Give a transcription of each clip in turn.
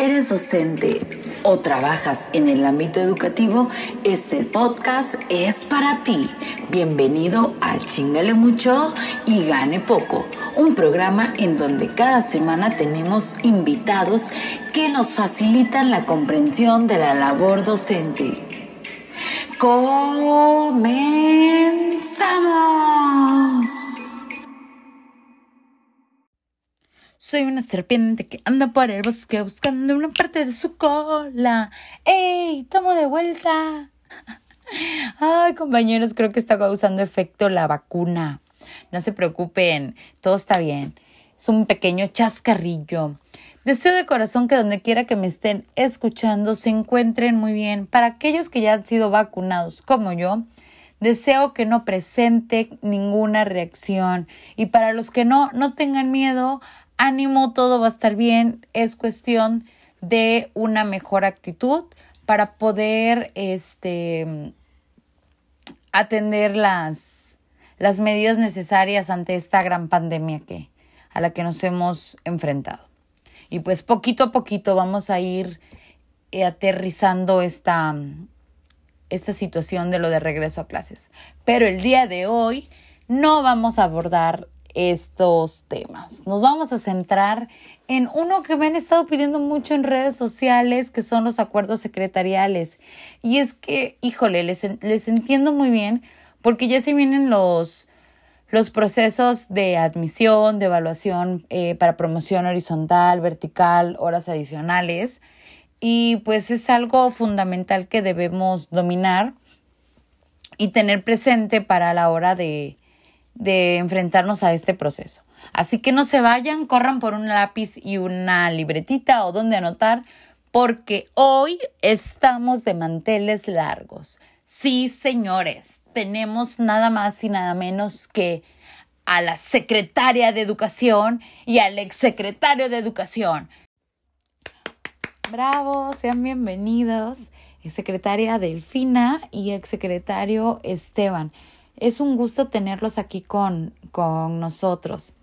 ¿Eres docente o trabajas en el ámbito educativo? Este podcast es para ti. Bienvenido a Chingale Mucho y Gane Poco, un programa en donde cada semana tenemos invitados que nos facilitan la comprensión de la labor docente. ¡Comenzamos! Soy una serpiente que anda por el bosque buscando una parte de su cola. ¡Ey! ¡Tomo de vuelta! Ay, compañeros, creo que está causando efecto la vacuna. No se preocupen, todo está bien. Es un pequeño chascarrillo. Deseo de corazón que donde quiera que me estén escuchando se encuentren muy bien. Para aquellos que ya han sido vacunados como yo, deseo que no presente ninguna reacción. Y para los que no, no tengan miedo ánimo, todo va a estar bien, es cuestión de una mejor actitud para poder este, atender las, las medidas necesarias ante esta gran pandemia que, a la que nos hemos enfrentado. Y pues poquito a poquito vamos a ir eh, aterrizando esta, esta situación de lo de regreso a clases. Pero el día de hoy no vamos a abordar estos temas. Nos vamos a centrar en uno que me han estado pidiendo mucho en redes sociales, que son los acuerdos secretariales. Y es que, híjole, les, les entiendo muy bien porque ya se vienen los, los procesos de admisión, de evaluación eh, para promoción horizontal, vertical, horas adicionales. Y pues es algo fundamental que debemos dominar y tener presente para la hora de, de enfrentarnos a este proceso. Así que no se vayan, corran por un lápiz y una libretita o donde anotar, porque hoy estamos de manteles largos. Sí, señores, tenemos nada más y nada menos que a la secretaria de Educación y al exsecretario de Educación. Bravo, sean bienvenidos, secretaria Delfina y exsecretario Esteban. Es un gusto tenerlos aquí con, con nosotros.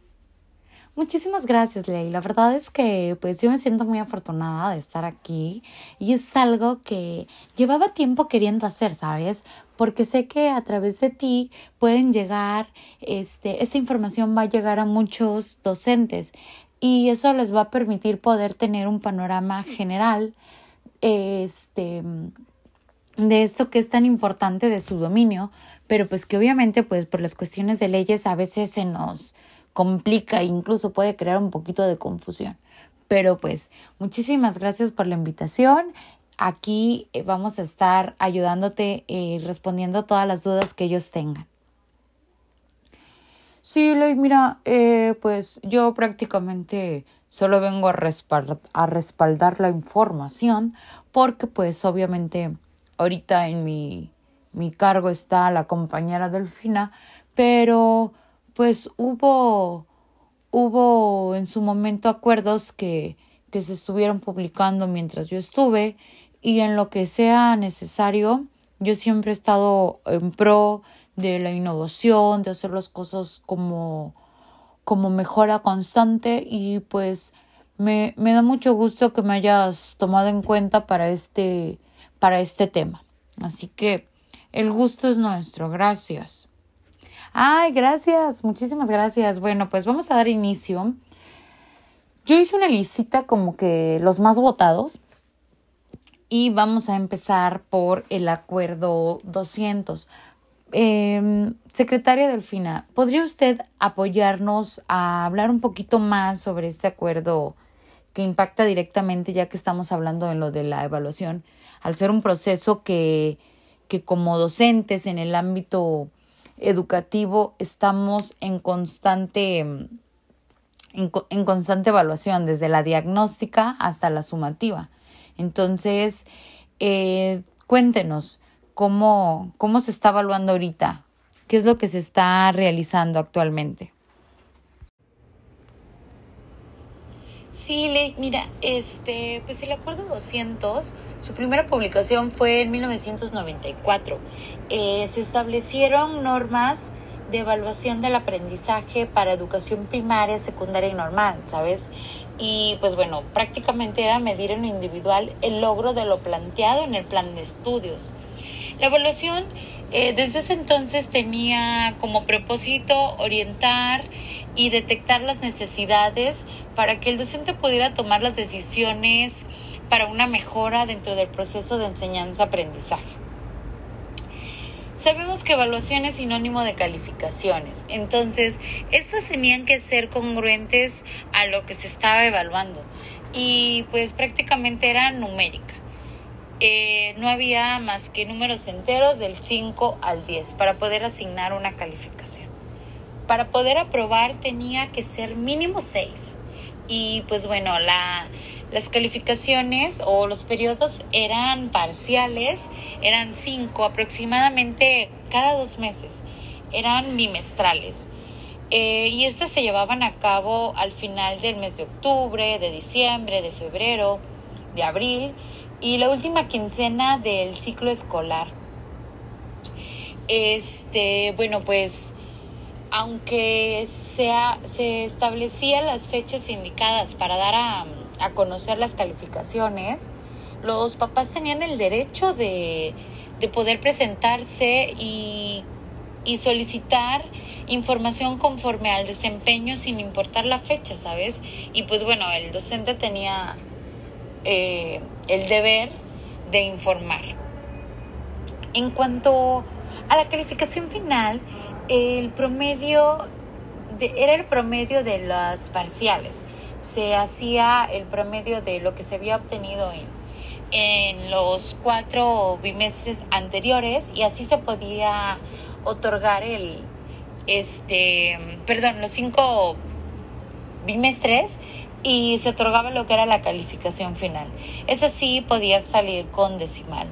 Muchísimas gracias, Ley. La verdad es que pues yo me siento muy afortunada de estar aquí y es algo que llevaba tiempo queriendo hacer, ¿sabes? Porque sé que a través de ti pueden llegar, este, esta información va a llegar a muchos docentes y eso les va a permitir poder tener un panorama general este, de esto que es tan importante de su dominio, pero pues que obviamente pues por las cuestiones de leyes a veces se nos complica e incluso puede crear un poquito de confusión. Pero pues muchísimas gracias por la invitación. Aquí eh, vamos a estar ayudándote y respondiendo todas las dudas que ellos tengan. Sí, Ley, mira, eh, pues yo prácticamente solo vengo a, a respaldar la información porque pues obviamente ahorita en mi mi cargo está la compañera Delfina, pero pues hubo, hubo en su momento acuerdos que, que se estuvieron publicando mientras yo estuve y en lo que sea necesario, yo siempre he estado en pro de la innovación, de hacer las cosas como, como mejora constante y pues me, me da mucho gusto que me hayas tomado en cuenta para este, para este tema. Así que el gusto es nuestro. Gracias. Ay, gracias. Muchísimas gracias. Bueno, pues vamos a dar inicio. Yo hice una listita como que los más votados. Y vamos a empezar por el acuerdo 200. Eh, secretaria Delfina, ¿podría usted apoyarnos a hablar un poquito más sobre este acuerdo que impacta directamente, ya que estamos hablando en lo de la evaluación, al ser un proceso que que como docentes en el ámbito educativo estamos en constante, en, constante evaluación, desde la diagnóstica hasta la sumativa. Entonces, eh, cuéntenos cómo, cómo se está evaluando ahorita, qué es lo que se está realizando actualmente. Sí, Ley, mira, este, pues el Acuerdo 200, su primera publicación fue en 1994. Eh, se establecieron normas de evaluación del aprendizaje para educación primaria, secundaria y normal, ¿sabes? Y pues bueno, prácticamente era medir en individual el logro de lo planteado en el plan de estudios. La evaluación eh, desde ese entonces tenía como propósito orientar y detectar las necesidades para que el docente pudiera tomar las decisiones para una mejora dentro del proceso de enseñanza-aprendizaje. Sabemos que evaluación es sinónimo de calificaciones, entonces estas tenían que ser congruentes a lo que se estaba evaluando y pues prácticamente era numérica. Eh, no había más que números enteros del 5 al 10 para poder asignar una calificación. Para poder aprobar tenía que ser mínimo 6. Y pues bueno, la, las calificaciones o los periodos eran parciales, eran 5 aproximadamente cada dos meses, eran bimestrales. Eh, y estas se llevaban a cabo al final del mes de octubre, de diciembre, de febrero, de abril y la última quincena del ciclo escolar. Este, bueno, pues aunque sea, se establecían las fechas indicadas para dar a, a, conocer las calificaciones, los papás tenían el derecho de, de poder presentarse y, y, solicitar información conforme al desempeño sin importar la fecha, ¿sabes? Y pues bueno, el docente tenía eh, el deber de informar. En cuanto a la calificación final, el promedio era el promedio de las parciales. Se hacía el promedio de lo que se había obtenido en, en los cuatro bimestres anteriores y así se podía otorgar el, este, perdón, los cinco bimestres y se otorgaba lo que era la calificación final. Esa sí podía salir con decimal.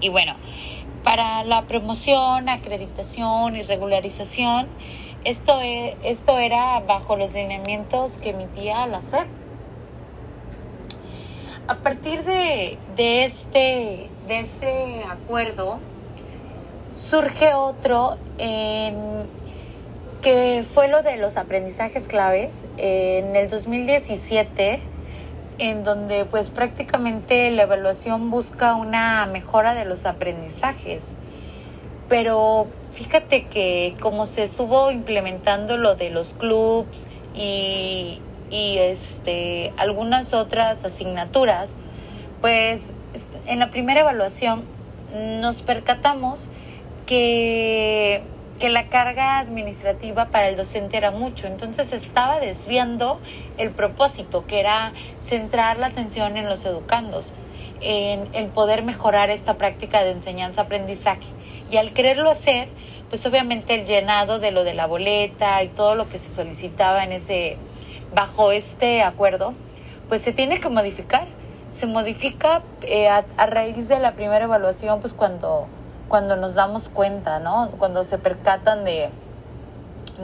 Y bueno, para la promoción, acreditación y regularización, esto, e, esto era bajo los lineamientos que emitía la SEP. A partir de, de, este, de este acuerdo, surge otro en que fue lo de los aprendizajes claves en el 2017 en donde pues prácticamente la evaluación busca una mejora de los aprendizajes. Pero fíjate que como se estuvo implementando lo de los clubs y, y este, algunas otras asignaturas, pues en la primera evaluación nos percatamos que que la carga administrativa para el docente era mucho, entonces estaba desviando el propósito, que era centrar la atención en los educandos, en, en poder mejorar esta práctica de enseñanza-aprendizaje. Y al quererlo hacer, pues obviamente el llenado de lo de la boleta y todo lo que se solicitaba en ese, bajo este acuerdo, pues se tiene que modificar. Se modifica eh, a, a raíz de la primera evaluación, pues cuando cuando nos damos cuenta, ¿no? Cuando se percatan de,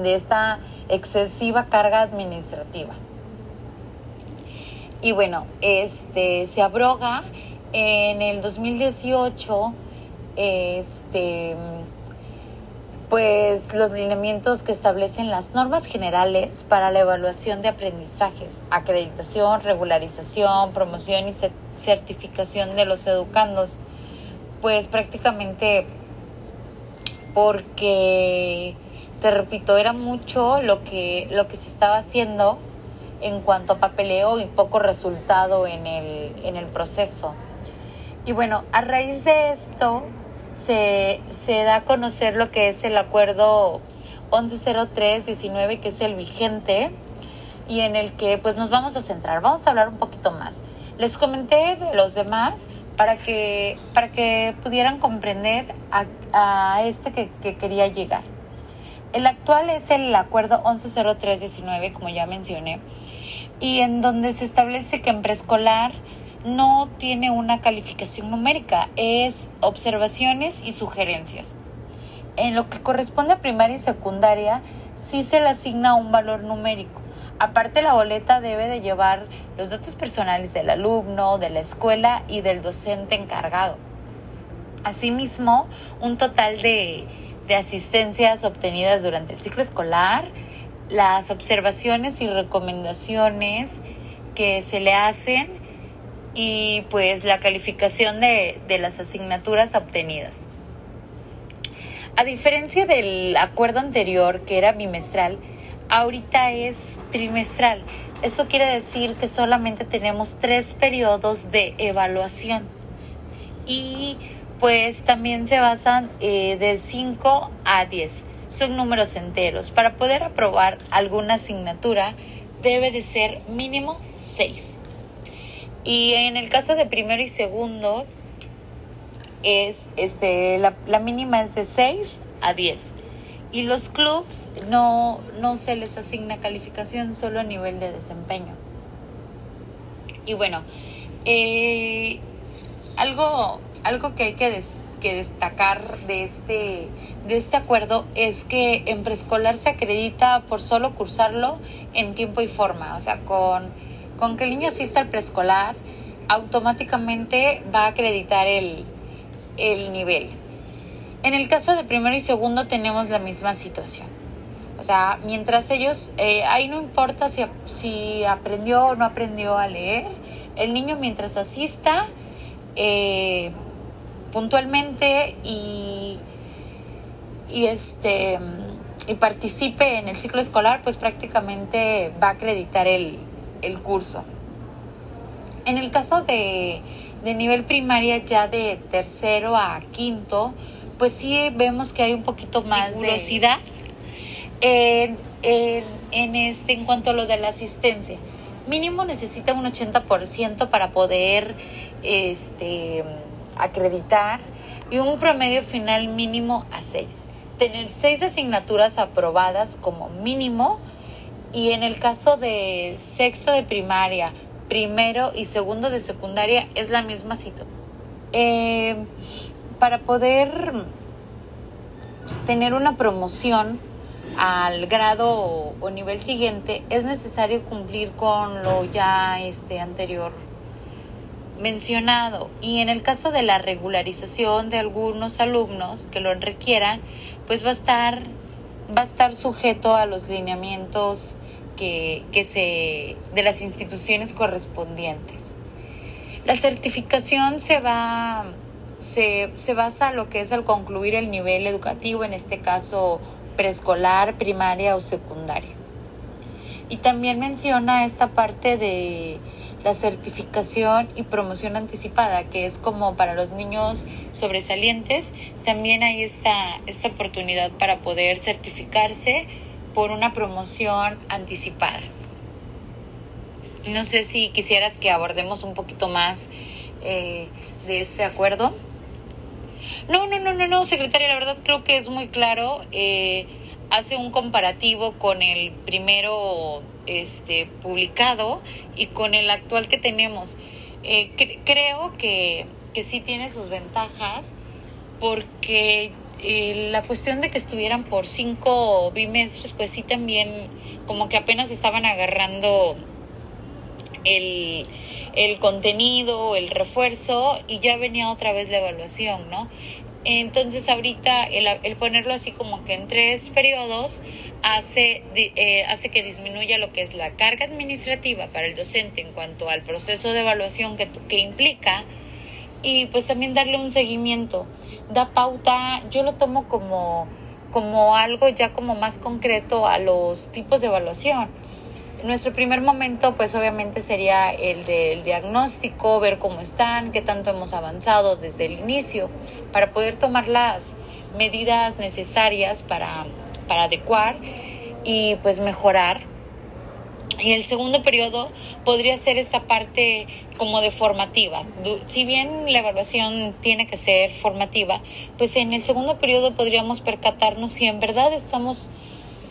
de esta excesiva carga administrativa. Y bueno, este se abroga en el 2018 este pues los lineamientos que establecen las normas generales para la evaluación de aprendizajes, acreditación, regularización, promoción y certificación de los educandos pues prácticamente porque te repito, era mucho lo que, lo que se estaba haciendo en cuanto a papeleo y poco resultado en el, en el proceso. Y bueno, a raíz de esto se, se da a conocer lo que es el acuerdo 1103-19, que es el vigente y en el que pues nos vamos a centrar. Vamos a hablar un poquito más. Les comenté de los demás, para que, para que pudieran comprender a, a este que, que, quería llegar. El actual es el acuerdo 110319, como ya mencioné, y en donde se establece que en preescolar no tiene una calificación numérica, es observaciones y sugerencias. En lo que corresponde a primaria y secundaria, sí se le asigna un valor numérico. Aparte, la boleta debe de llevar los datos personales del alumno, de la escuela y del docente encargado. Asimismo, un total de, de asistencias obtenidas durante el ciclo escolar, las observaciones y recomendaciones que se le hacen y pues la calificación de, de las asignaturas obtenidas. A diferencia del acuerdo anterior que era bimestral, ahorita es trimestral. Esto quiere decir que solamente tenemos tres periodos de evaluación y pues también se basan eh, de 5 a 10. Son números enteros. Para poder aprobar alguna asignatura debe de ser mínimo 6. Y en el caso de primero y segundo, es este, la, la mínima es de 6 a 10. Y los clubs no, no se les asigna calificación, solo a nivel de desempeño. Y bueno, eh, algo, algo que hay que, que destacar de este, de este acuerdo es que en preescolar se acredita por solo cursarlo en tiempo y forma. O sea, con, con que el niño asista al preescolar, automáticamente va a acreditar el, el nivel. En el caso de primero y segundo tenemos la misma situación. O sea, mientras ellos, eh, ahí no importa si, si aprendió o no aprendió a leer, el niño mientras asista eh, puntualmente y, y, este, y participe en el ciclo escolar, pues prácticamente va a acreditar el, el curso. En el caso de, de nivel primaria, ya de tercero a quinto, pues sí vemos que hay un poquito más de velocidad en, en, este, en cuanto a lo de la asistencia. Mínimo necesita un 80% para poder este, acreditar y un promedio final mínimo a 6. Tener 6 asignaturas aprobadas como mínimo y en el caso de sexto de primaria, primero y segundo de secundaria es la misma situación. Eh, para poder tener una promoción al grado o, nivel siguiente es necesario cumplir con lo ya este anterior mencionado. Y en el caso de la regularización de algunos alumnos que lo requieran pues va a estar va a estar sujeto a los lineamientos que, que se de las instituciones correspondientes. La certificación se va se, se basa en lo que es al concluir el nivel educativo, en este caso preescolar, primaria o secundaria. Y también menciona esta parte de la certificación y promoción anticipada, que es como para los niños sobresalientes, también hay esta, esta oportunidad para poder certificarse por una promoción anticipada. No sé si quisieras que abordemos un poquito más eh, de este acuerdo. No, no, no, no, no, secretaria, la verdad creo que es muy claro. Eh, hace un comparativo con el primero este, publicado y con el actual que tenemos. Eh, creo que, que sí tiene sus ventajas porque eh, la cuestión de que estuvieran por cinco bimestres, pues sí también como que apenas estaban agarrando el, el contenido, el refuerzo y ya venía otra vez la evaluación, ¿no? Entonces ahorita el, ponerlo así como que en tres periodos hace, eh, hace que disminuya lo que es la carga administrativa para el docente en cuanto al proceso de evaluación que, que implica y pues también darle un seguimiento. Da pauta, yo lo tomo como, como algo ya como más concreto a los tipos de evaluación nuestro primer momento, pues obviamente sería el del diagnóstico, ver cómo están, qué tanto hemos avanzado desde el inicio, para poder tomar las medidas necesarias para, para adecuar y pues mejorar. Y el segundo periodo podría ser esta parte como de formativa. Si bien la evaluación tiene que ser formativa, pues en el segundo periodo podríamos percatarnos si en verdad estamos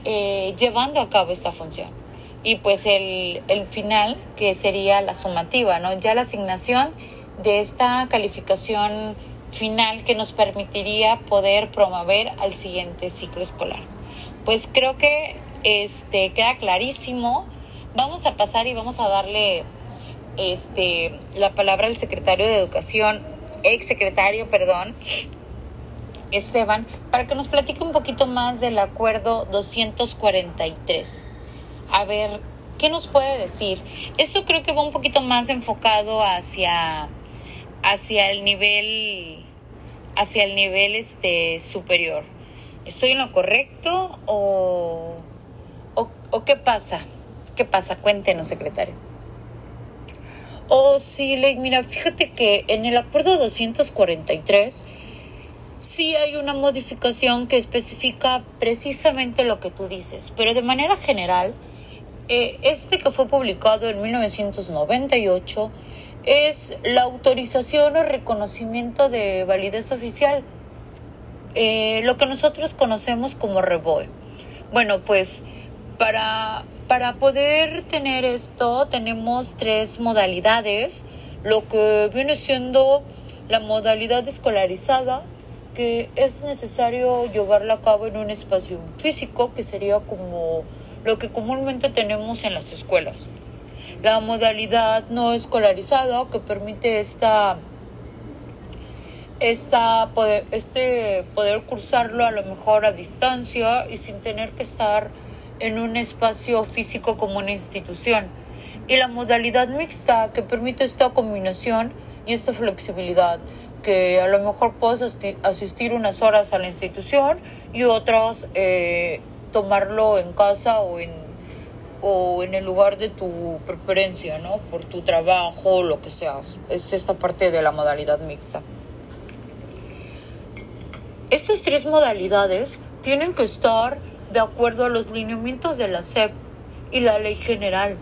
eh, llevando a cabo esta función y pues el, el final que sería la sumativa, ¿no? Ya la asignación de esta calificación final que nos permitiría poder promover al siguiente ciclo escolar. Pues creo que este queda clarísimo. Vamos a pasar y vamos a darle este la palabra al secretario de Educación, ex secretario, perdón, Esteban para que nos platique un poquito más del acuerdo 243. A ver, ¿qué nos puede decir? Esto creo que va un poquito más enfocado hacia, hacia el nivel, hacia el nivel este, superior. ¿Estoy en lo correcto o, o, o qué pasa? ¿Qué pasa? Cuéntenos, secretario. Oh, sí, mira, fíjate que en el acuerdo 243 sí hay una modificación que especifica precisamente lo que tú dices, pero de manera general, eh, este que fue publicado en 1998 es la autorización o reconocimiento de validez oficial, eh, lo que nosotros conocemos como REBOE. Bueno, pues para para poder tener esto tenemos tres modalidades, lo que viene siendo la modalidad escolarizada, que es necesario llevarla a cabo en un espacio físico, que sería como lo que comúnmente tenemos en las escuelas. La modalidad no escolarizada, que permite esta, esta poder, este poder cursarlo a lo mejor a distancia y sin tener que estar en un espacio físico como una institución y la modalidad mixta que permite esta combinación y esta flexibilidad que a lo mejor puedes asistir unas horas a la institución y otras eh, tomarlo en casa o en, o en el lugar de tu preferencia, ¿no? Por tu trabajo, lo que seas. Es esta parte de la modalidad mixta. Estas tres modalidades tienen que estar de acuerdo a los lineamientos de la SEP y la ley general.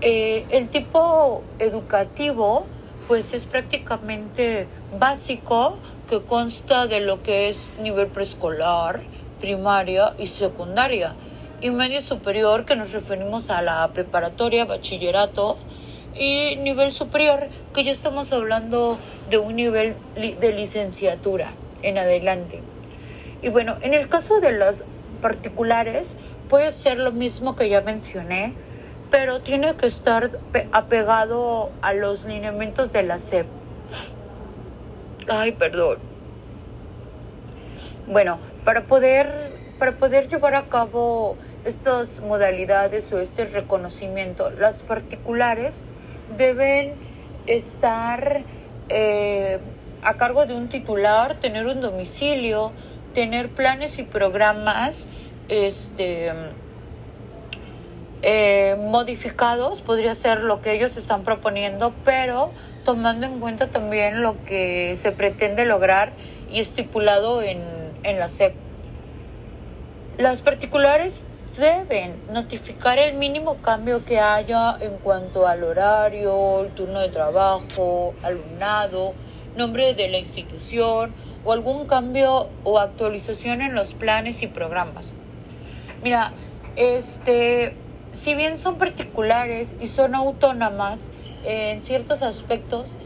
Eh, el tipo educativo pues es prácticamente básico que consta de lo que es nivel preescolar, primaria y secundaria y medio superior que nos referimos a la preparatoria, bachillerato y nivel superior que ya estamos hablando de un nivel de licenciatura en adelante. Y bueno, en el caso de las particulares puede ser lo mismo que ya mencioné, pero tiene que estar apegado a los lineamientos de la SEP. Ay, perdón. Bueno, para poder, para poder llevar a cabo estas modalidades o este reconocimiento, las particulares deben estar eh, a cargo de un titular, tener un domicilio, tener planes y programas este, eh, modificados, podría ser lo que ellos están proponiendo, pero tomando en cuenta también lo que se pretende lograr y estipulado en, en la SEP. Las particulares deben notificar el mínimo cambio que haya en cuanto al horario, el turno de trabajo, alumnado, nombre de la institución, o algún cambio o actualización en los planes y programas. Mira, este, si bien son particulares y son autónomas en ciertos aspectos,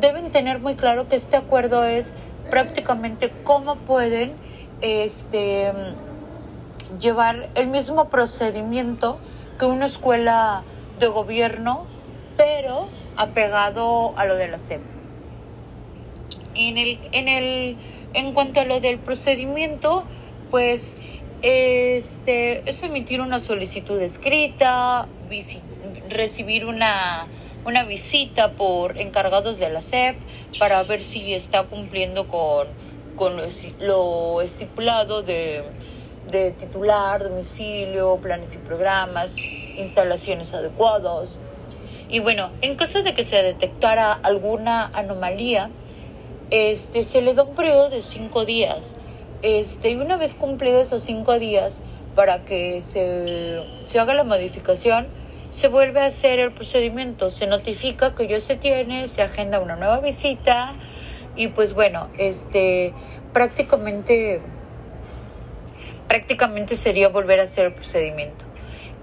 deben tener muy claro que este acuerdo es prácticamente cómo pueden este, llevar el mismo procedimiento que una escuela de gobierno, pero apegado a lo de la SEP. En, el, en, el, en cuanto a lo del procedimiento, pues este, es emitir una solicitud escrita, recibir una, una visita por encargados de la SEP para ver si está cumpliendo con, con lo, estipulado de, de titular, domicilio, planes y programas, instalaciones adecuadas. Y bueno, en caso de que se detectara alguna anomalía, este, se le da un periodo de cinco días. Este, y una vez cumplidos esos cinco días, para que se, se haga la modificación, se vuelve a hacer el procedimiento, se notifica que ya se tiene, se agenda una nueva visita y pues bueno, este prácticamente prácticamente sería volver a hacer el procedimiento.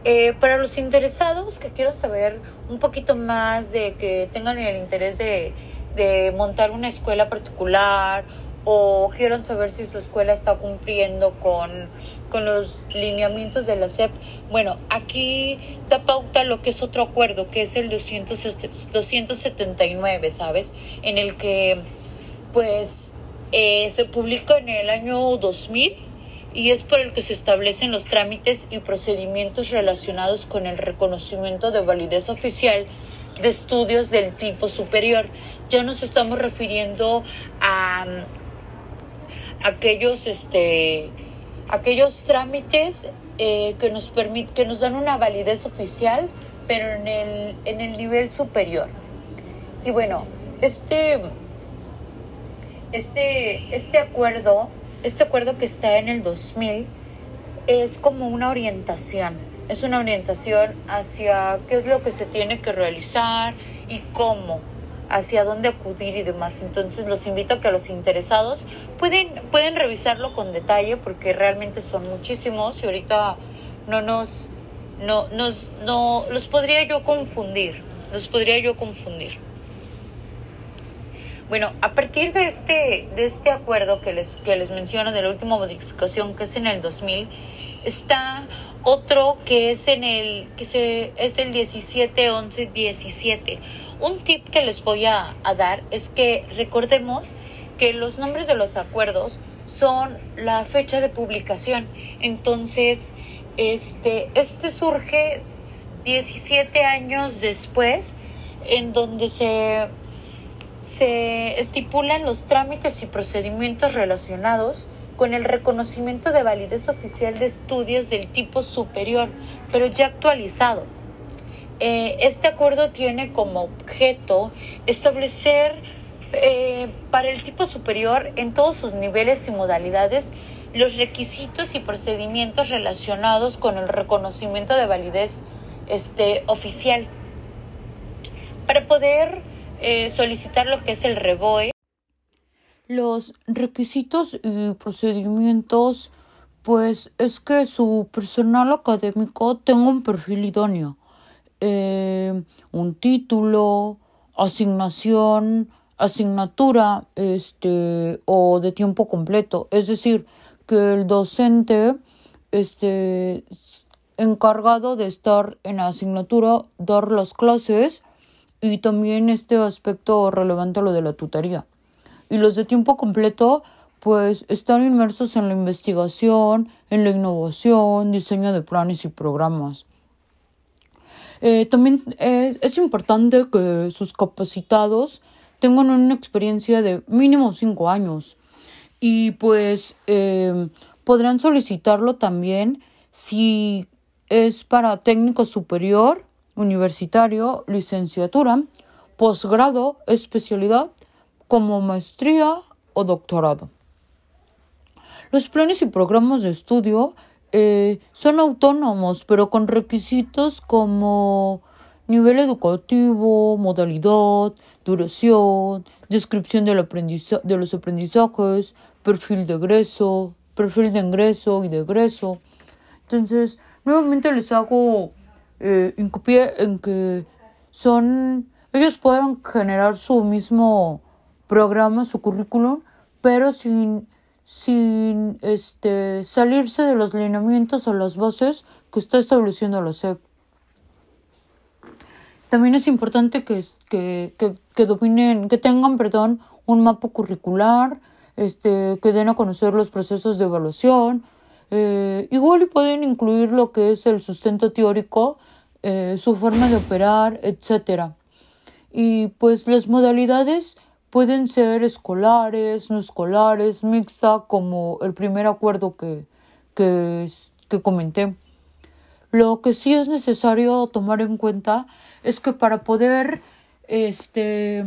Eh, para los interesados que quieran saber un poquito más de que tengan el interés de de montar una escuela particular o quieren saber si su escuela está cumpliendo con, con, los lineamientos de la SEP. Bueno, aquí da pauta lo que es otro acuerdo, que es el 279, ¿sabes? En el que, pues, eh, se publica en el año 2000 y es por el que se establecen los trámites y procedimientos relacionados con el reconocimiento de validez oficial de estudios del tipo superior. Ya nos estamos refiriendo a mm, aquellos, este, aquellos trámites eh, que, nos que nos dan una validez oficial, pero en el, en el nivel superior. Y bueno, este, este, este acuerdo, este acuerdo que está en el 2000, es como una orientación es una orientación hacia qué es lo que se tiene que realizar y cómo, hacia dónde acudir y demás. Entonces los invito a que los interesados pueden, pueden revisarlo con detalle porque realmente son muchísimos y ahorita no nos, no, nos, no, los podría yo confundir, los podría yo confundir. Bueno, a partir de este, de este acuerdo que les, que les menciono, de la última modificación que es en el 2000, está otro que es en el que se es el 17 11 17. Un tip que les voy a, dar es que recordemos que los nombres de los acuerdos son la fecha de publicación. Entonces, este este surge 17 años después en donde se se estipulan los trámites y procedimientos relacionados con el reconocimiento de validez oficial de estudios del tipo superior, pero ya actualizado. Eh, este acuerdo tiene como objeto establecer eh, para el tipo superior en todos sus niveles y modalidades los requisitos y procedimientos relacionados con el reconocimiento de validez este, oficial. Para poder eh, solicitar lo que es el REBOE, los requisitos y procedimientos, pues es que su personal académico tenga un perfil idóneo, eh, un título, asignación, asignatura, este, o de tiempo completo. Es decir, que el docente esté encargado de estar en la asignatura, dar las clases y también este aspecto relevante a lo de la tutoría y los de tiempo completo pues están inmersos en la investigación, en la innovación, diseño de planes y programas. Eh, también es, importante que sus capacitados tengan una experiencia de mínimo cinco años y pues eh, podrán solicitarlo también si es para técnico superior, universitario, licenciatura, posgrado, especialidad como maestría o doctorado. Los planes y programas de estudio eh, son autónomos, pero con requisitos como nivel educativo, modalidad, duración, descripción de los aprendizajes, perfil de egreso, perfil de ingreso y de egreso. Entonces, nuevamente les hago eh, en que son, ellos pueden generar su mismo programa, su currículum, pero sin, sin este, salirse de los lineamientos o las bases que está estableciendo la SEP. También es importante que, que, que, dominen, que tengan, perdón, un mapa curricular, este, que den a conocer los procesos de evaluación. Eh, igual y pueden incluir lo que es el sustento teórico, eh, su forma de operar, etcétera. Y pues las modalidades Pueden ser escolares, no escolares, mixta, como el primer acuerdo que, que, que comenté. Lo que sí es necesario tomar en cuenta es que para poder este,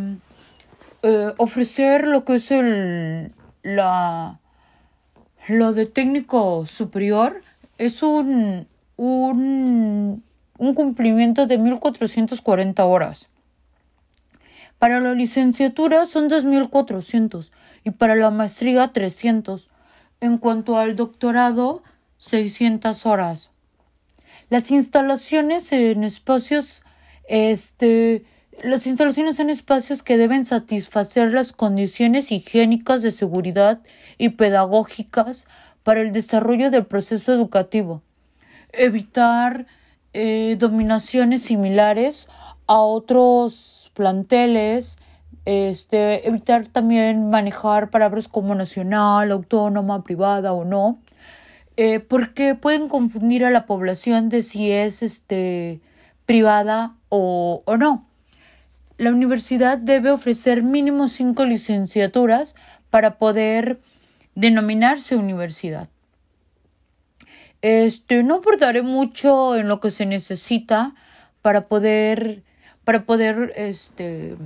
eh, ofrecer lo que es el, la, lo de técnico superior es un, un, un cumplimiento de 1440 horas. Para la licenciatura son 2.400 y para la maestría 300. En cuanto al doctorado, 600 horas. Las instalaciones en espacios, este, las instalaciones en espacios que deben satisfacer las condiciones higiénicas de seguridad y pedagógicas para el desarrollo del proceso educativo. Evitar eh, dominaciones similares a otros planteles este, evitar también manejar palabras como nacional, autónoma, privada o no, eh, porque pueden confundir a la población de si es este, privada o, o no. La universidad debe ofrecer mínimo cinco licenciaturas para poder denominarse universidad. Este, no aportaré mucho en lo que se necesita para poder, para poder, este,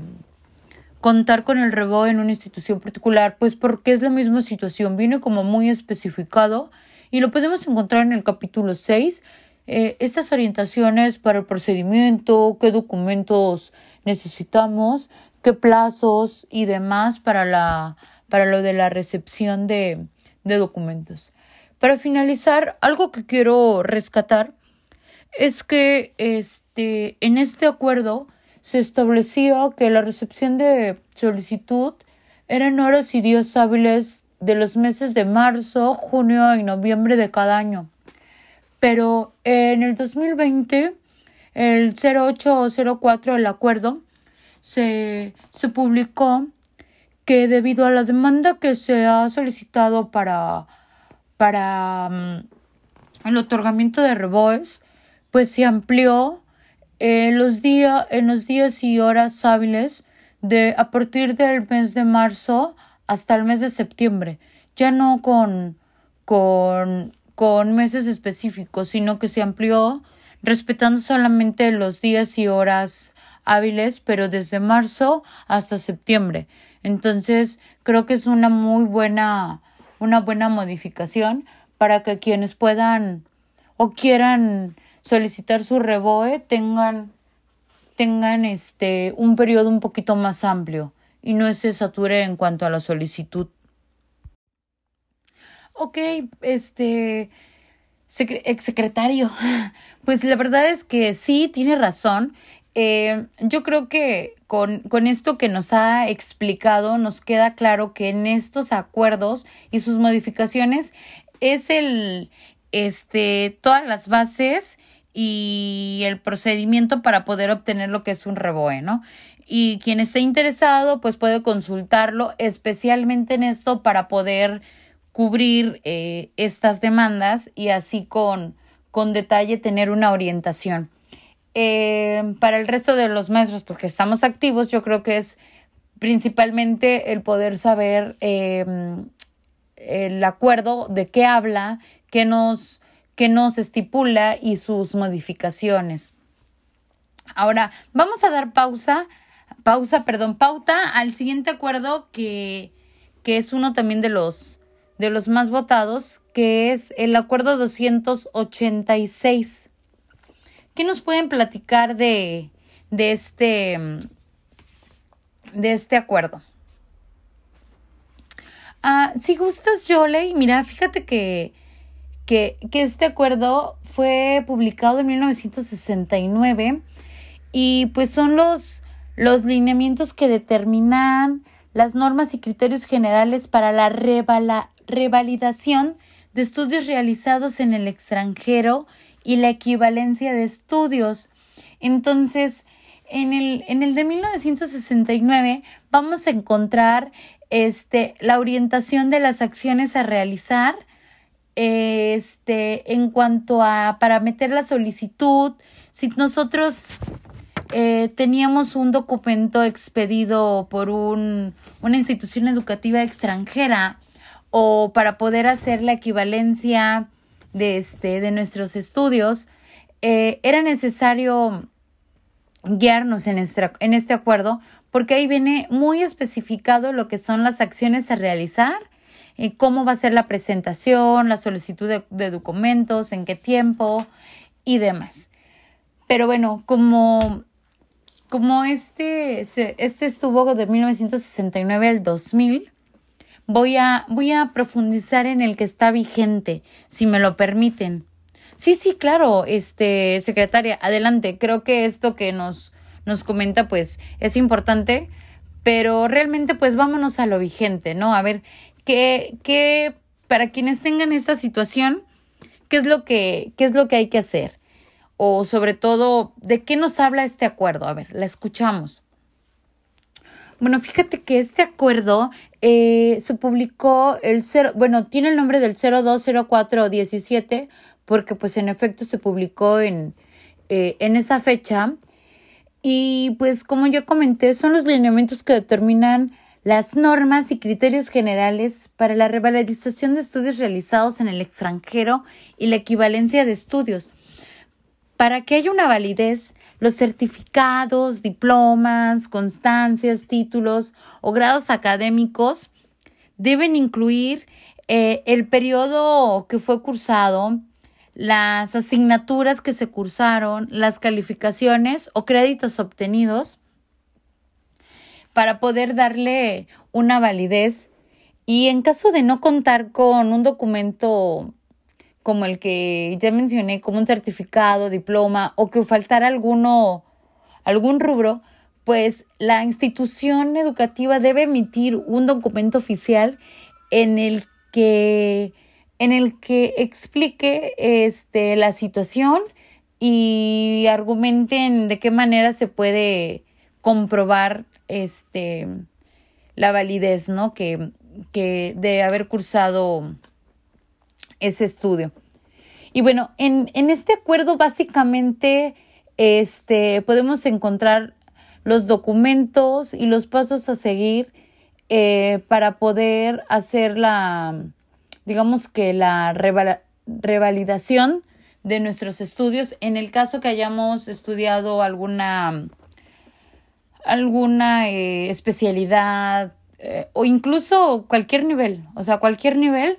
contar con el rebo en una institución particular, pues porque es la misma situación, viene como muy especificado y lo podemos encontrar en el capítulo 6, eh, estas orientaciones para el procedimiento, qué documentos necesitamos, qué plazos y demás para, la, para lo de la recepción de, de documentos. Para finalizar, algo que quiero rescatar es que este, en este acuerdo se establecía que la recepción de solicitud era en horas y días hábiles de los meses de marzo, junio y noviembre de cada año. Pero en el 2020, el 0804 del acuerdo, se publicó que debido a la demanda que se ha solicitado para, para mm, el otorgamiento de reboes, pues se amplió en los, días en los días y horas hábiles de a partir del mes de marzo hasta el mes de septiembre, ya no con, con, con meses específicos, sino que se amplió respetando solamente los días y horas hábiles, pero desde marzo hasta septiembre. Entonces, creo que es una muy buena, una buena modificación para que quienes puedan o quieran solicitar su reboe tengan, tengan este, un periodo un poquito más amplio y no se sature en cuanto a la solicitud. Ok, este, exsecretario, pues la verdad es que sí, tiene razón. Eh, yo creo que con, con, esto que nos ha explicado nos queda claro que en estos acuerdos y sus modificaciones es el, este, todas las bases y el procedimiento para poder obtener lo que es un reboe, ¿no? Y quien esté interesado, pues puede consultarlo, especialmente en esto para poder cubrir eh, estas demandas y así con, con detalle tener una orientación. Eh, para el resto de los maestros, pues que estamos activos, yo creo que es principalmente el poder saber eh, el acuerdo de qué habla, qué nos que nos estipula y sus modificaciones. Ahora, vamos a dar pausa, pausa, perdón, pauta al siguiente acuerdo que, que es uno también de los, de los más votados, que es el acuerdo 286. ¿Qué nos pueden platicar de, de este, de este acuerdo? Ah, si gustas, Yole, mira, fíjate que que, este acuerdo fue publicado en 1969 y pues son los, los lineamientos que determinan las normas y criterios generales para la revalidación de estudios realizados en el extranjero y la equivalencia de estudios. Entonces, en el, en el de 1969 vamos a encontrar este, la orientación de las acciones a realizar, este, en cuanto a para meter la solicitud, si nosotros eh, teníamos un documento expedido por un, una institución educativa extranjera o para poder hacer la equivalencia de, este, de nuestros estudios, eh, era necesario guiarnos en en este acuerdo porque ahí viene muy especificado lo que son las acciones a realizar eh, cómo va a ser la presentación, la solicitud de, documentos, en qué tiempo y demás. Pero bueno, como, como este, este estuvo de 1969 al 2000, voy a, voy a profundizar en el que está vigente, si me lo permiten. Sí, sí, claro, este, secretaria, adelante. Creo que esto que nos, nos comenta, pues, es importante, pero realmente, pues, vámonos a lo vigente, ¿no? A ver, que, para quienes tengan esta situación, ¿qué es, lo que, ¿qué es lo que hay que hacer? O sobre todo, ¿de qué nos habla este acuerdo? A ver, la escuchamos. Bueno, fíjate que este acuerdo eh, se publicó el cero, bueno, tiene el nombre del 020417 porque pues en efecto se publicó en, eh, en esa fecha y pues como yo comenté son los lineamientos que determinan las normas y criterios generales para la revalorización de estudios realizados en el extranjero y la equivalencia de estudios. Para que haya una validez, los certificados, diplomas, constancias, títulos o grados académicos deben incluir eh, el periodo que fue cursado, las asignaturas que se cursaron, las calificaciones o créditos obtenidos para poder darle una validez y en caso de no contar con un documento como el que ya mencioné, como un certificado, diploma o que faltara alguno, algún rubro, pues la institución educativa debe emitir un documento oficial en el que en el que explique este, la situación y argumenten de qué manera se puede comprobar este, la validez, ¿no? Que, que de haber cursado ese estudio. Y bueno, en, en este acuerdo básicamente este, podemos encontrar los documentos y los pasos a seguir eh, para poder hacer la, digamos que la revalidación de nuestros estudios en el caso que hayamos estudiado alguna alguna eh, especialidad eh, o incluso cualquier nivel, o sea, cualquier nivel,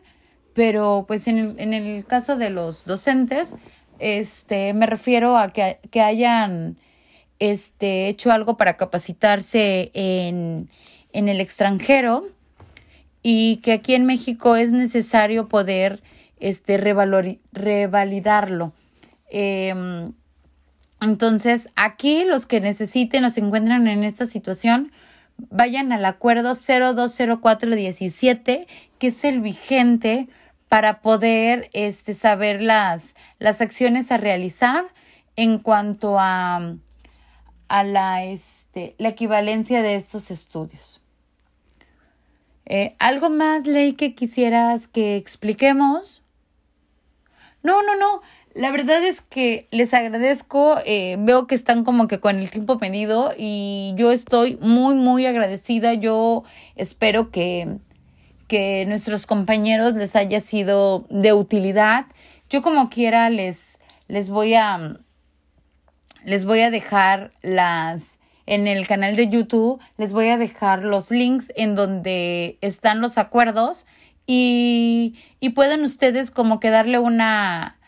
pero pues en el, en el caso de los docentes, este, me refiero a que, que hayan este, hecho algo para capacitarse en, en el extranjero y que aquí en México es necesario poder este, revalidarlo. Em, entonces, aquí los que necesiten o se encuentran en esta situación, vayan al acuerdo 020417, que es el vigente para poder este, saber las, las acciones a realizar en cuanto a, a la, este, la equivalencia de estos estudios. Eh, ¿Algo más, Ley, que quisieras que expliquemos? No, no, no. La verdad es que les agradezco, eh, veo que están como que con el tiempo medido y yo estoy muy, muy agradecida. Yo espero que, que nuestros compañeros les haya sido de utilidad. Yo como quiera les, les voy a les voy a dejar las en el canal de YouTube les voy a dejar los links en donde están los acuerdos y, y pueden ustedes como que darle una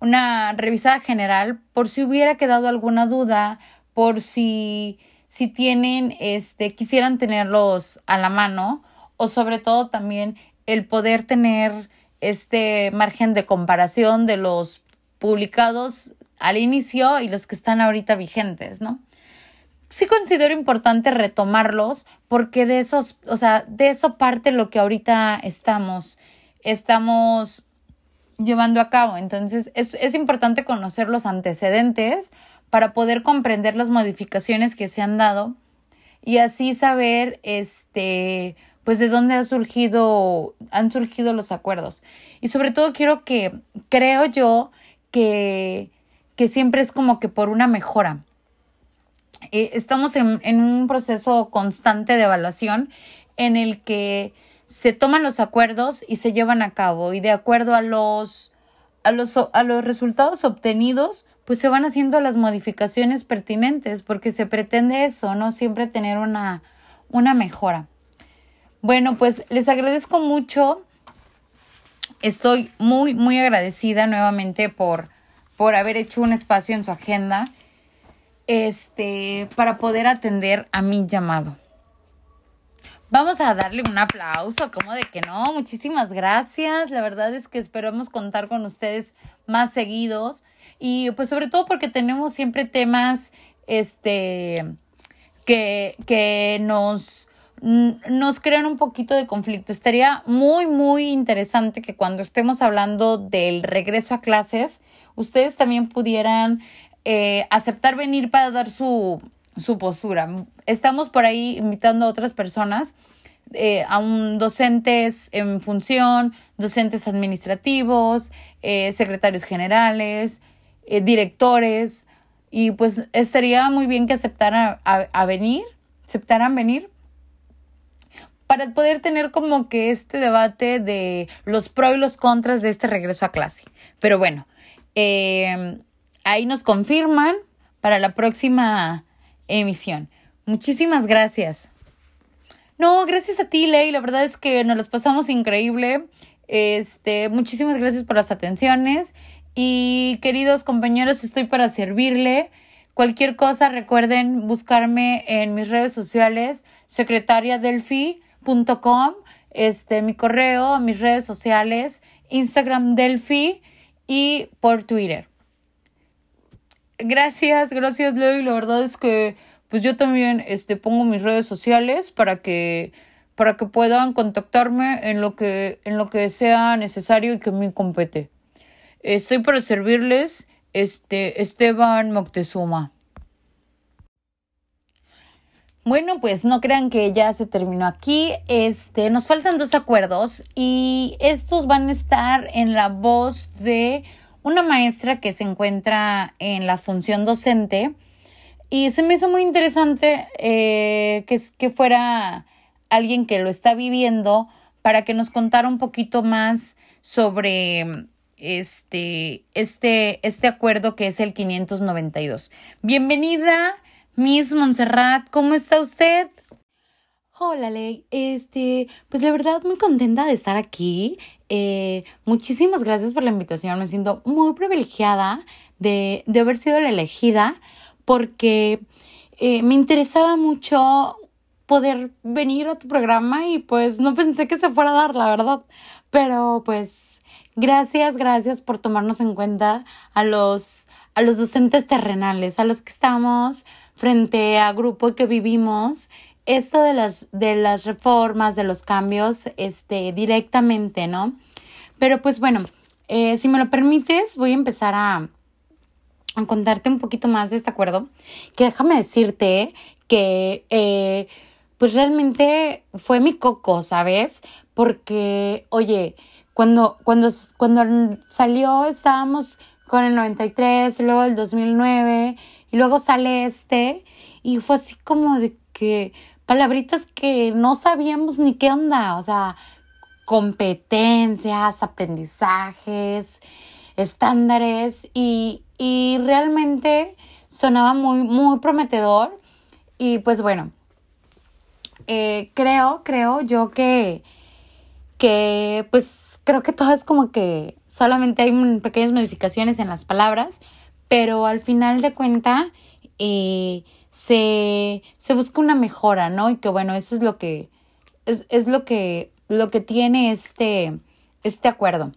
una revisada general por si hubiera quedado alguna duda, por si, si tienen, este, quisieran tenerlos a la mano o sobre todo también el poder tener este margen de comparación de los publicados al inicio y los que están ahorita vigentes, ¿no? Sí considero importante retomarlos porque de esos, o sea, de eso parte lo que ahorita estamos, estamos llevando a cabo. Entonces, es, es importante conocer los antecedentes para poder comprender las modificaciones que se han dado y así saber, este, pues de dónde ha surgido, han surgido los acuerdos. Y sobre todo quiero que, creo yo, que, que siempre es como que por una mejora. Eh, estamos en, en un proceso constante de evaluación en el que se toman los acuerdos y se llevan a cabo y de acuerdo a los a los, a los resultados obtenidos pues se van haciendo las modificaciones pertinentes porque se pretende eso, no siempre tener una una mejora. Bueno, pues les agradezco mucho. Estoy muy muy agradecida nuevamente por por haber hecho un espacio en su agenda este para poder atender a mi llamado. Vamos a darle un aplauso, como de que no, muchísimas gracias. La verdad es que esperamos contar con ustedes más seguidos y pues sobre todo porque tenemos siempre temas este que, que nos nos crean un poquito de conflicto. Estaría muy, muy interesante que cuando estemos hablando del regreso a clases, ustedes también pudieran eh, aceptar venir para dar su, su postura. Estamos por ahí invitando a otras personas, eh, a un docentes en función, docentes administrativos, eh, secretarios generales, directores, y pues estaría muy bien que aceptaran a, venir, aceptaran venir para poder tener como que este debate de los pros y los contras de este regreso a clase. Pero bueno, ahí nos confirman para la próxima emisión. Muchísimas gracias. No, gracias a ti, Ley. La verdad es que nos los pasamos increíble. Este, muchísimas gracias por las atenciones. Y queridos compañeros, estoy para servirle. Cualquier cosa, recuerden buscarme en mis redes sociales, secretariadelfi.com, este, mi correo, mis redes sociales, Instagram Delphi y por Twitter. Gracias, gracias Leo. la verdad es que pues yo también este, pongo mis redes sociales para que para que puedan contactarme en lo que en lo que sea necesario y que me compete. Estoy para servirles, este Esteban Moctezuma. Bueno, pues no crean que ya se terminó aquí. Este, nos faltan dos acuerdos y estos van a estar en la voz de una maestra que se encuentra en la función docente y se me hizo muy interesante eh, que, que fuera alguien que lo está viviendo para que nos contara un poquito más sobre este, este, este acuerdo que es el 592. Bienvenida, Miss Montserrat, ¿cómo está usted? Hola, Ley. Este, pues la verdad, muy contenta de estar aquí. Eh, muchísimas gracias por la invitación. Me siento muy privilegiada de, de haber sido la elegida porque eh, me interesaba mucho poder venir a tu programa y pues no pensé que se fuera a dar, la verdad. Pero pues gracias, gracias por tomarnos en cuenta a los, a los docentes terrenales, a los que estamos frente a grupo que vivimos esto de las, de las reformas, de los cambios, este, directamente, ¿no? Pero pues bueno, eh, si me lo permites, voy a empezar a, a, contarte un poquito más de este acuerdo, que déjame decirte que eh, pues realmente fue mi coco, ¿sabes? Porque, oye, cuando, cuando, cuando salió estábamos con el 93, luego el 2009, y luego sale este, y fue así como de que palabritas que no sabíamos ni qué onda, o sea, competencias, aprendizajes, estándares y, y realmente sonaba muy, muy prometedor. Y pues bueno, eh, creo, creo yo que, que pues creo que todo es como que solamente hay pequeñas modificaciones en las palabras, pero al final de cuenta eh, se, se busca una mejora, ¿no? Y que bueno, eso es lo que, es, es lo que, lo que tiene este, este acuerdo.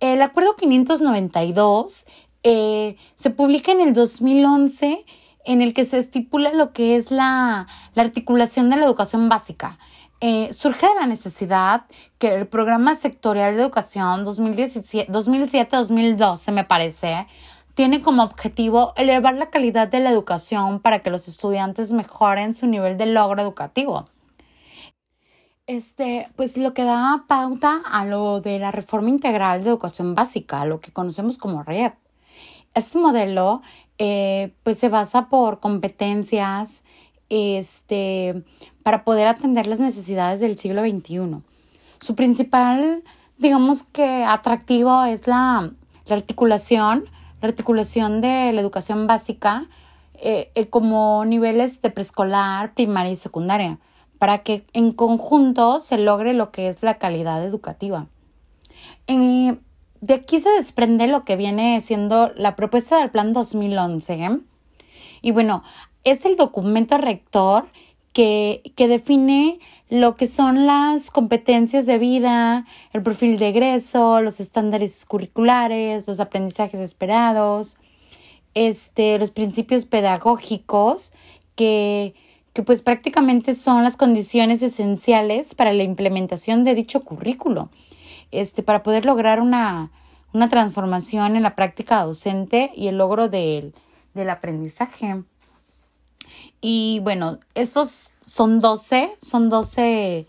El acuerdo 592 eh, se publica en el 2011 en el que se estipula lo que es la, la articulación de la educación básica. Eh, surge de la necesidad que el programa sectorial de educación 2007-2012, me parece, tiene como objetivo elevar la calidad de la educación para que los estudiantes mejoren su nivel de logro educativo. Este, pues lo que da pauta a lo de la reforma integral de educación básica, lo que conocemos como REP. Este modelo, eh, pues se basa por competencias, este, para poder atender las necesidades del siglo XXI. Su principal, digamos que atractivo es la, la articulación la articulación de la educación básica eh, eh, como niveles de preescolar, primaria y secundaria, para que en conjunto se logre lo que es la calidad educativa. de aquí se desprende lo que viene siendo la propuesta del Plan 2011. Y bueno, es el documento rector que, que define lo que son las competencias de vida, el perfil de egreso, los estándares curriculares, los aprendizajes esperados, este, los principios pedagógicos que, que pues prácticamente son las condiciones esenciales para la implementación de dicho currículo, este, para poder lograr una, una transformación en la práctica docente y el logro del, del aprendizaje. Y bueno, estos son 12, son 12,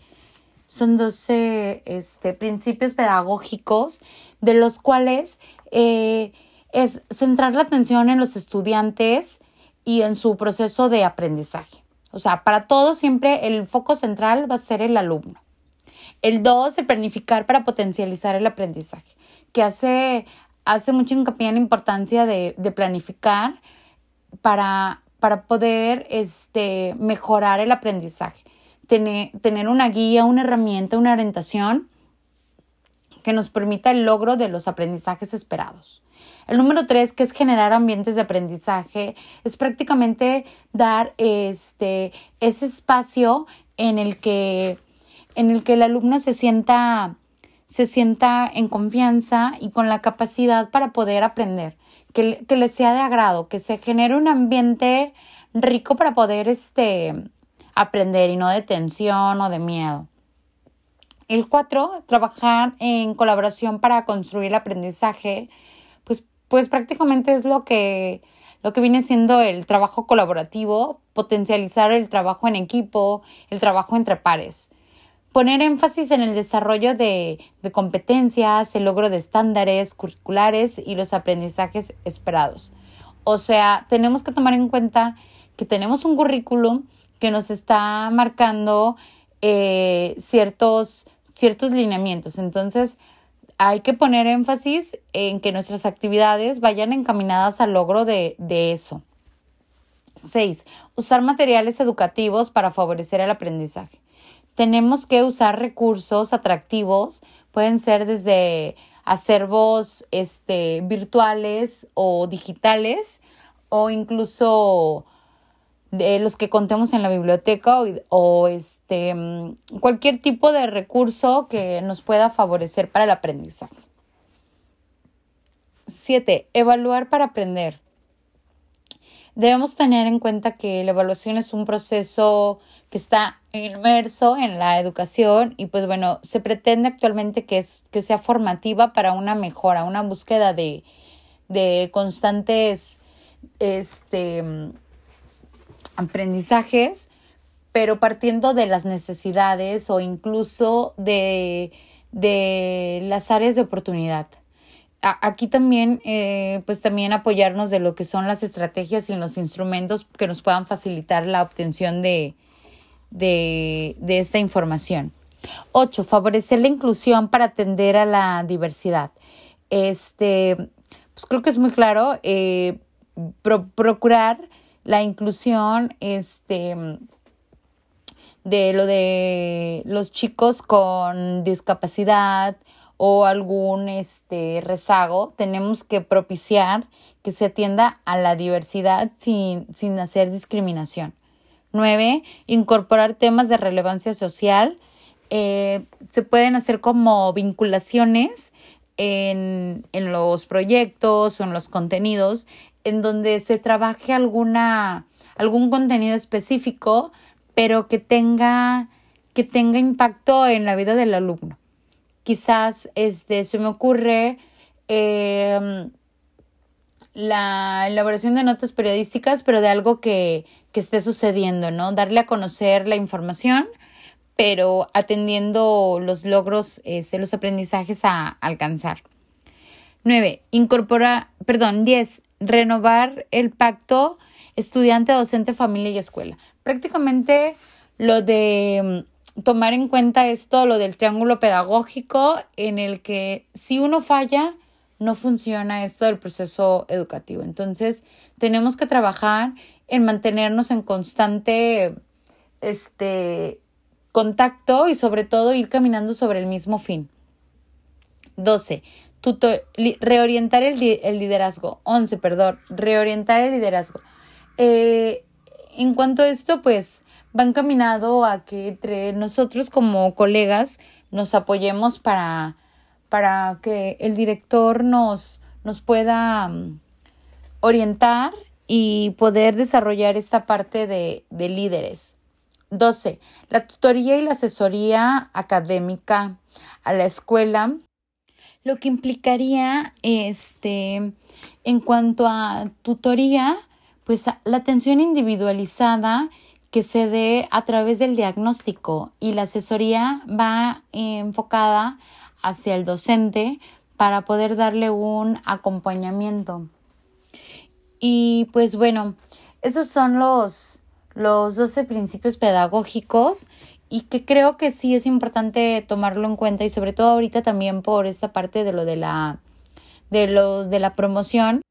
son 12 este, principios pedagógicos de los cuales eh, es centrar la atención en los estudiantes y en su proceso de aprendizaje. O sea, para todos siempre el foco central va a ser el alumno. El 2, el planificar para potencializar el aprendizaje, que hace, hace mucho hincapié en la importancia de, planificar para, para poder este, mejorar el aprendizaje. Tener, tener una guía, una herramienta, una orientación que nos permita el logro de los aprendizajes esperados. El número tres, que es generar ambientes de aprendizaje, es prácticamente dar este, ese espacio en el que, en el, que el alumno se sienta, se sienta en confianza y con la capacidad para poder aprender, que, que le sea de agrado, que se genere un ambiente rico para poder este, aprender y no de tensión o de miedo. El cuatro, trabajar en colaboración para construir el aprendizaje pues prácticamente es lo que, lo que viene siendo el trabajo colaborativo, potencializar el trabajo en equipo, el trabajo entre pares. Poner énfasis en el desarrollo de, competencias, el logro de estándares curriculares y los aprendizajes esperados. O sea, tenemos que tomar en cuenta que tenemos un currículum que nos está marcando eh, ciertos, ciertos lineamientos. Entonces, hay que poner énfasis en que nuestras actividades vayan encaminadas al logro de, eso. 6. Usar materiales educativos para favorecer el aprendizaje. Tenemos que usar recursos atractivos, pueden ser desde acervos este, virtuales o digitales o incluso de los que contemos en la biblioteca o, este, mm, cualquier tipo de recurso que nos pueda favorecer para el aprendizaje. 7. Evaluar para aprender. Debemos tener en cuenta que la evaluación es un proceso que está inmerso en la educación y pues bueno, se pretende actualmente que, es, que sea formativa para una mejora, una búsqueda de, de constantes este, aprendizajes, pero partiendo de las necesidades o incluso de, de las áreas de oportunidad. Aquí también, eh, pues también apoyarnos de lo que son las estrategias y los instrumentos que nos puedan facilitar la obtención de, de, de esta información. 8. Favorecer la inclusión para atender a la diversidad. Este, pues creo que es muy claro eh, procurar la inclusión este, de lo de los chicos con discapacidad o algún este, rezago, tenemos que propiciar que se atienda a la diversidad sin, sin hacer discriminación. Nueve, incorporar temas de relevancia social. Eh, se pueden hacer como vinculaciones en, en, los proyectos o en los contenidos en donde se trabaje alguna, algún contenido específico, pero que tenga, que tenga impacto en la vida del alumno. Quizás este, se me ocurre em, la elaboración de notas periodísticas, pero de algo que, que esté sucediendo, ¿no? Darle a conocer la información, pero atendiendo los logros, este, los aprendizajes a alcanzar. 9. Incorpora, perdón, 10 renovar el pacto estudiante, docente, familia y escuela. Prácticamente lo de tomar en cuenta esto, lo del triángulo pedagógico, en el que si uno falla, no funciona esto del proceso educativo. Entonces, tenemos que trabajar en mantenernos en constante este contacto y sobre todo ir caminando sobre el mismo fin. 12 reorientar el, liderazgo. 11, perdón, reorientar el liderazgo. Eh, en cuanto a esto, pues va encaminado a que entre nosotros como colegas nos apoyemos para, para que el director nos, nos pueda mm, orientar y poder desarrollar esta parte de, de líderes. 12. La tutoría y la asesoría académica a la escuela lo que implicaría, este, en cuanto a tutoría, pues la atención individualizada que se dé a través del diagnóstico y la asesoría va enfocada hacia el docente para poder darle un acompañamiento. Y pues bueno, esos son los, los 12 principios pedagógicos y que creo que sí es importante tomarlo en cuenta y sobre todo ahorita también por esta parte de lo de la de los de la promoción.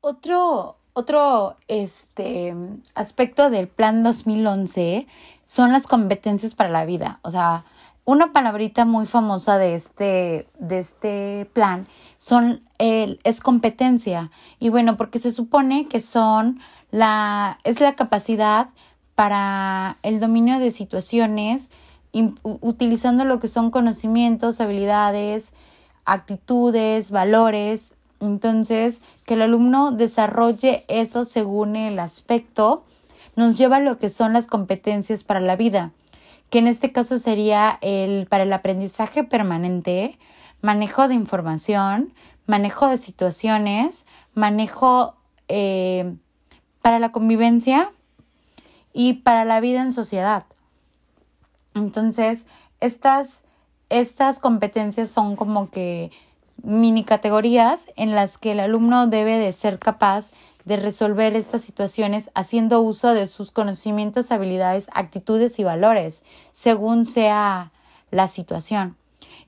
Otro otro este aspecto del plan 2011 son las competencias para la vida, o sea, una palabrita muy famosa de este, de este plan son el, es competencia. Y bueno, porque se supone que son la, es la capacidad para el dominio de situaciones, utilizando lo que son conocimientos, habilidades, actitudes, valores. Entonces, que el alumno desarrolle eso según el aspecto, nos lleva a lo que son las competencias para la vida que en este caso sería el para el aprendizaje permanente, manejo de información, manejo de situaciones, manejo eh, para la convivencia y para la vida en sociedad. Entonces, estas, estas competencias son como que mini categorías en las que el alumno debe de ser capaz de resolver estas situaciones haciendo uso de sus conocimientos, habilidades, actitudes y valores, según sea la situación.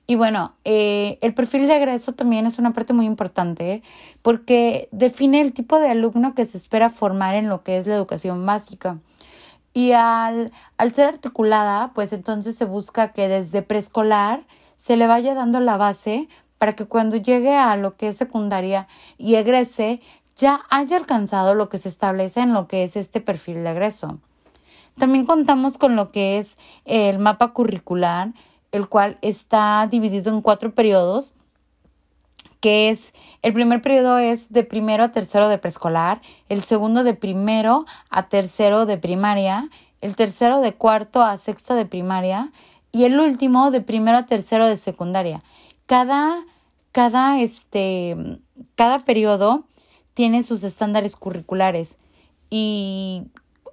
Y bueno, eh, el perfil de egreso también es una parte muy importante porque define el tipo de alumno que se espera formar en lo que es la educación básica. Y al, al ser articulada, pues entonces se busca que desde preescolar se le vaya dando la base para que cuando llegue a lo que es secundaria y egrese ya haya alcanzado lo que se establece en lo que es este perfil de egreso. También contamos con lo que es el mapa curricular, el cual está dividido en cuatro periodos, que es el primer periodo es de primero a tercero de preescolar, el segundo de primero a tercero de primaria, el tercero de cuarto a sexto de primaria y el último de primero a tercero de secundaria. Cada, cada, este, cada periodo tiene sus estándares curriculares y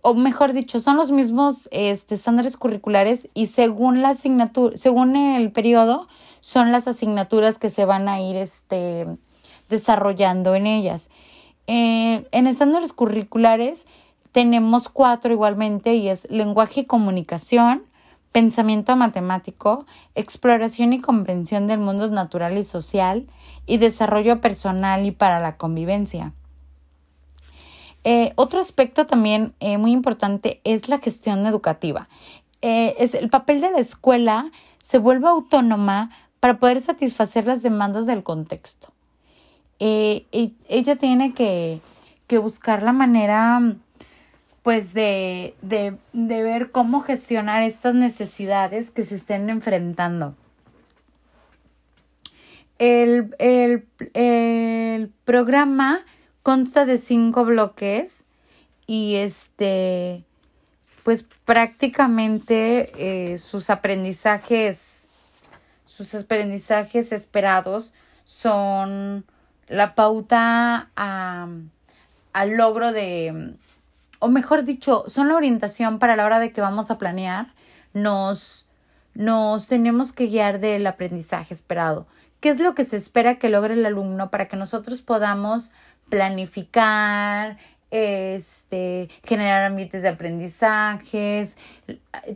o mejor dicho, son los mismos este, estándares curriculares y según la asignatura, según el periodo, son las asignaturas que se van a ir este, desarrollando en ellas. Eh, en estándares curriculares tenemos cuatro igualmente y es lenguaje y comunicación, pensamiento matemático, exploración y comprensión del mundo natural y social y desarrollo personal y para la convivencia. Eh, otro aspecto también eh, muy importante es la gestión educativa. Eh, es el papel de la escuela se vuelve autónoma para poder satisfacer las demandas del contexto. ella tiene que, buscar la manera pues de, de, de ver cómo gestionar estas necesidades que se estén enfrentando. El, el, programa consta de cinco bloques y este, pues prácticamente eh, sus aprendizajes, sus aprendizajes esperados son la pauta al logro de, o mejor dicho, son la orientación para la hora de que vamos a planear, nos, nos tenemos que guiar del aprendizaje esperado qué es lo que se espera que logre el alumno para que nosotros podamos planificar, este, generar ambientes de aprendizajes,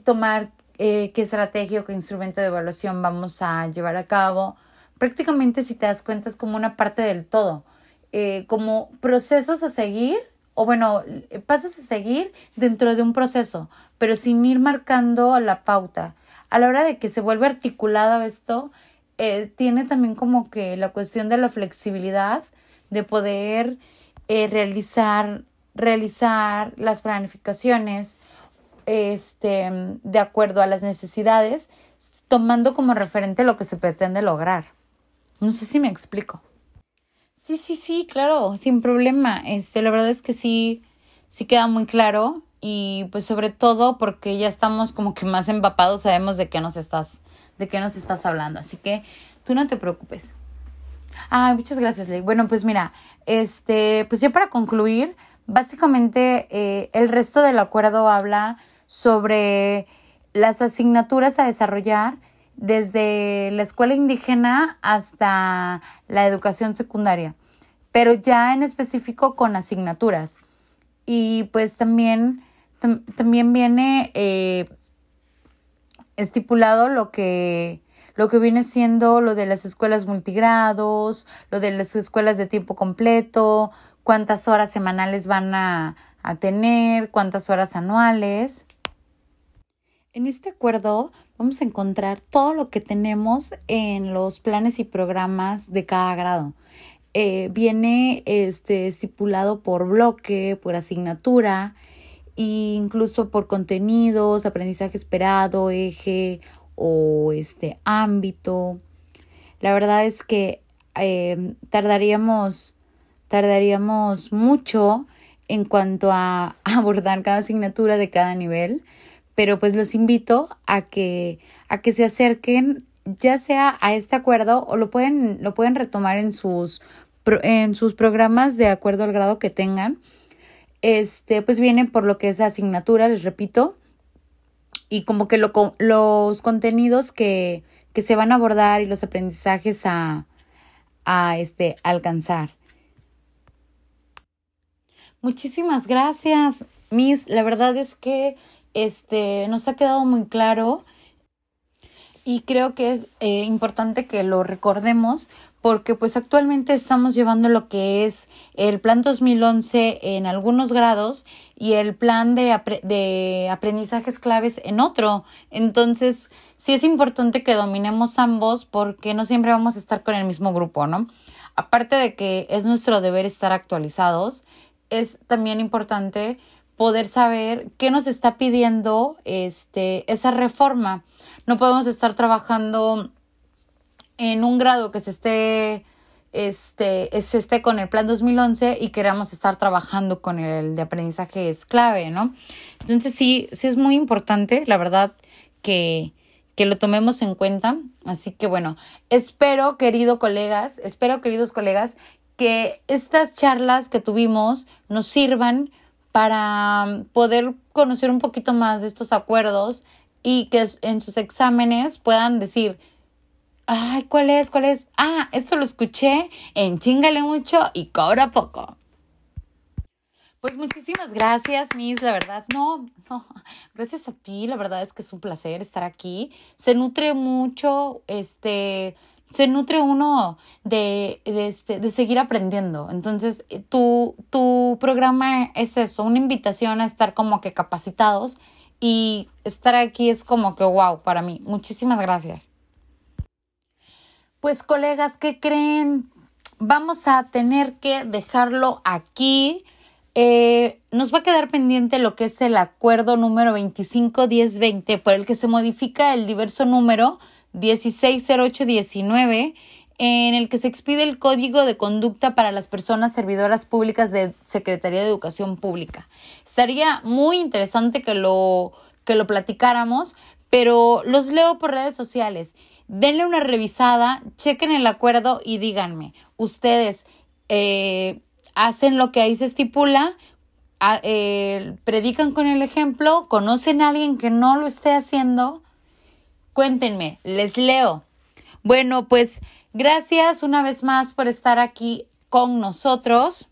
tomar eh, qué estrategia o qué instrumento de evaluación vamos a llevar a cabo. Prácticamente, si te das cuenta, es como una parte del todo, eh, como procesos a seguir, o bueno, pasos a seguir dentro de un proceso, pero sin ir marcando la pauta. A la hora de que se vuelve articulado esto, eh, tiene también como que la cuestión de la flexibilidad de poder eh, realizar, realizar las planificaciones este, de acuerdo a las necesidades, tomando como referente lo que se pretende lograr. No sé si me explico. Sí, sí, sí, claro, sin problema. Este, la verdad es que sí, sí queda muy claro y pues sobre todo porque ya estamos como que más empapados, sabemos de qué nos estás, de qué nos estás hablando, así que tú no te preocupes. Ay, muchas gracias, Ley. Bueno, pues mira, este, pues ya para concluir, Básicamente, eh, el resto del acuerdo habla sobre las asignaturas a desarrollar desde la escuela indígena hasta la educación secundaria, pero ya en específico con asignaturas. Y pues también, también viene eh, estipulado lo que, lo que viene siendo lo de las escuelas multigrados, lo de las escuelas de tiempo completo, cuántas horas semanales van a, a tener, cuántas horas anuales. En este acuerdo vamos a encontrar todo lo que tenemos en los planes y programas de cada grado. Eh, viene este, estipulado por bloque, por asignatura, e incluso por contenidos, aprendizaje esperado, eje o este ámbito. La verdad es que eh, tardaríamos, tardaríamos mucho en cuanto a abordar cada asignatura de cada nivel, pero pues los invito a que, a que se acerquen ya sea a este acuerdo o lo pueden, lo pueden retomar en sus, en sus programas de acuerdo al grado que tengan. Este, pues viene por lo que es asignatura, les repito, y como que lo, los contenidos que, que se van a abordar y los aprendizajes a, a este, alcanzar. Muchísimas gracias, Miss. La verdad es que este, nos ha quedado muy claro y creo que es eh, importante que lo recordemos porque pues actualmente estamos llevando lo que es el plan 2011 en algunos grados y el plan de, de aprendizajes claves en otro. Entonces, sí es importante que dominemos ambos porque no siempre vamos a estar con el mismo grupo, ¿no? Aparte de que es nuestro deber estar actualizados, es también importante poder saber qué nos está pidiendo este, esa reforma. No podemos estar trabajando en un grado que se esté, este, se esté con el plan 2011 y queramos estar trabajando con el de aprendizaje es clave, ¿no? Entonces sí, sí es muy importante, la verdad, que, que lo tomemos en cuenta. Así que bueno, espero, querido colegas, espero, queridos colegas, que estas charlas que tuvimos nos sirvan para poder conocer un poquito más de estos acuerdos y que en sus exámenes puedan decir, ay, ¿cuál es? ¿Cuál es? Ah, esto lo escuché en Chingale mucho y cobra poco. Pues muchísimas gracias, Miss, la verdad, no, no, gracias a ti, la verdad es que es un placer estar aquí. Se nutre mucho, este, se nutre uno de, de, este, de seguir aprendiendo. Entonces, tu, tu programa es eso, una invitación a estar como que capacitados y estar aquí es como que wow para mí. Muchísimas gracias. Pues colegas, ¿qué creen? Vamos a tener que dejarlo aquí. Eh, nos va a quedar pendiente lo que es el acuerdo número 251020 por el que se modifica el diverso número 160819 en el que se expide el Código de Conducta para las Personas Servidoras Públicas de Secretaría de Educación Pública. Estaría muy interesante que lo, que lo platicáramos, pero los leo por redes sociales. Denle una revisada, chequen el acuerdo y díganme, ¿ustedes eh, hacen lo que ahí se estipula? Eh, ¿Predican con el ejemplo? ¿Conocen a alguien que no lo esté haciendo? Cuéntenme, les leo. Bueno, pues gracias una vez más por estar aquí con nosotros.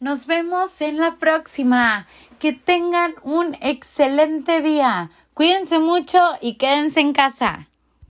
Nos vemos en la próxima. Que tengan un excelente día. Cuídense mucho y quédense en casa.